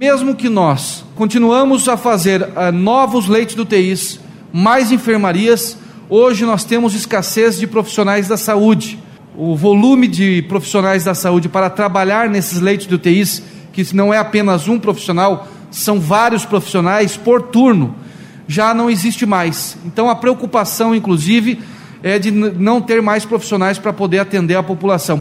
Mesmo que nós continuamos a fazer uh, novos leitos do UTIs, mais enfermarias, hoje nós temos escassez de profissionais da saúde. O volume de profissionais da saúde para trabalhar nesses leitos do UTIs, que não é apenas um profissional, são vários profissionais por turno, já não existe mais. Então a preocupação, inclusive, é de não ter mais profissionais para poder atender a população.